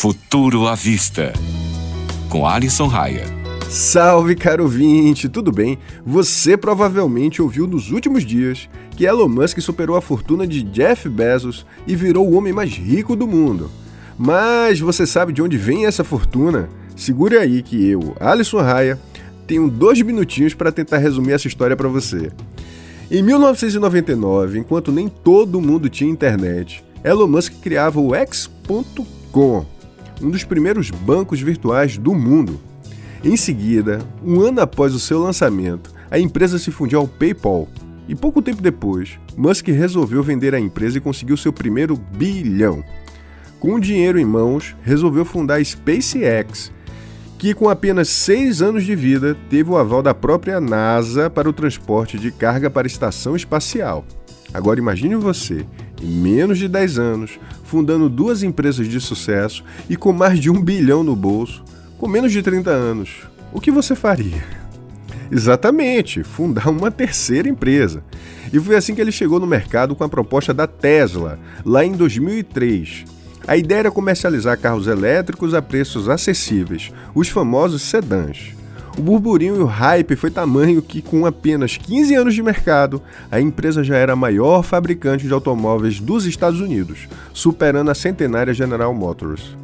Futuro à Vista, com Alisson Raia. Salve, caro ouvinte, tudo bem? Você provavelmente ouviu nos últimos dias que Elon Musk superou a fortuna de Jeff Bezos e virou o homem mais rico do mundo. Mas você sabe de onde vem essa fortuna? Segure aí que eu, Alisson Raia, tenho dois minutinhos para tentar resumir essa história para você. Em 1999, enquanto nem todo mundo tinha internet, Elon Musk criava o X.com, um dos primeiros bancos virtuais do mundo. Em seguida, um ano após o seu lançamento, a empresa se fundiu ao PayPal. E pouco tempo depois, Musk resolveu vender a empresa e conseguiu seu primeiro bilhão. Com o dinheiro em mãos, resolveu fundar a SpaceX, que com apenas seis anos de vida teve o aval da própria NASA para o transporte de carga para a estação espacial. Agora imagine você, em menos de 10 anos, fundando duas empresas de sucesso e com mais de um bilhão no bolso, com menos de 30 anos. O que você faria? Exatamente, fundar uma terceira empresa. E foi assim que ele chegou no mercado com a proposta da Tesla, lá em 2003 a ideia era comercializar carros elétricos a preços acessíveis, os famosos sedãs. O burburinho e o hype foi tamanho que, com apenas 15 anos de mercado, a empresa já era a maior fabricante de automóveis dos Estados Unidos, superando a centenária General Motors.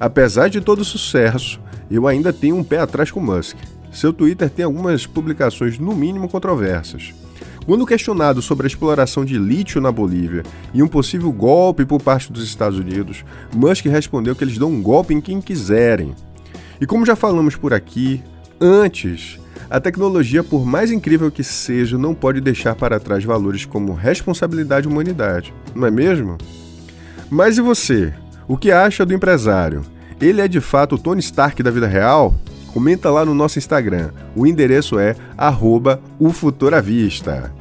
Apesar de todo o sucesso, eu ainda tenho um pé atrás com Musk. Seu Twitter tem algumas publicações, no mínimo, controversas. Quando questionado sobre a exploração de lítio na Bolívia e um possível golpe por parte dos Estados Unidos, Musk respondeu que eles dão um golpe em quem quiserem. E como já falamos por aqui, antes, a tecnologia, por mais incrível que seja, não pode deixar para trás valores como responsabilidade e humanidade, não é mesmo? Mas e você? O que acha do empresário? Ele é de fato o Tony Stark da vida real? Comenta lá no nosso Instagram. O endereço é arroba Vista.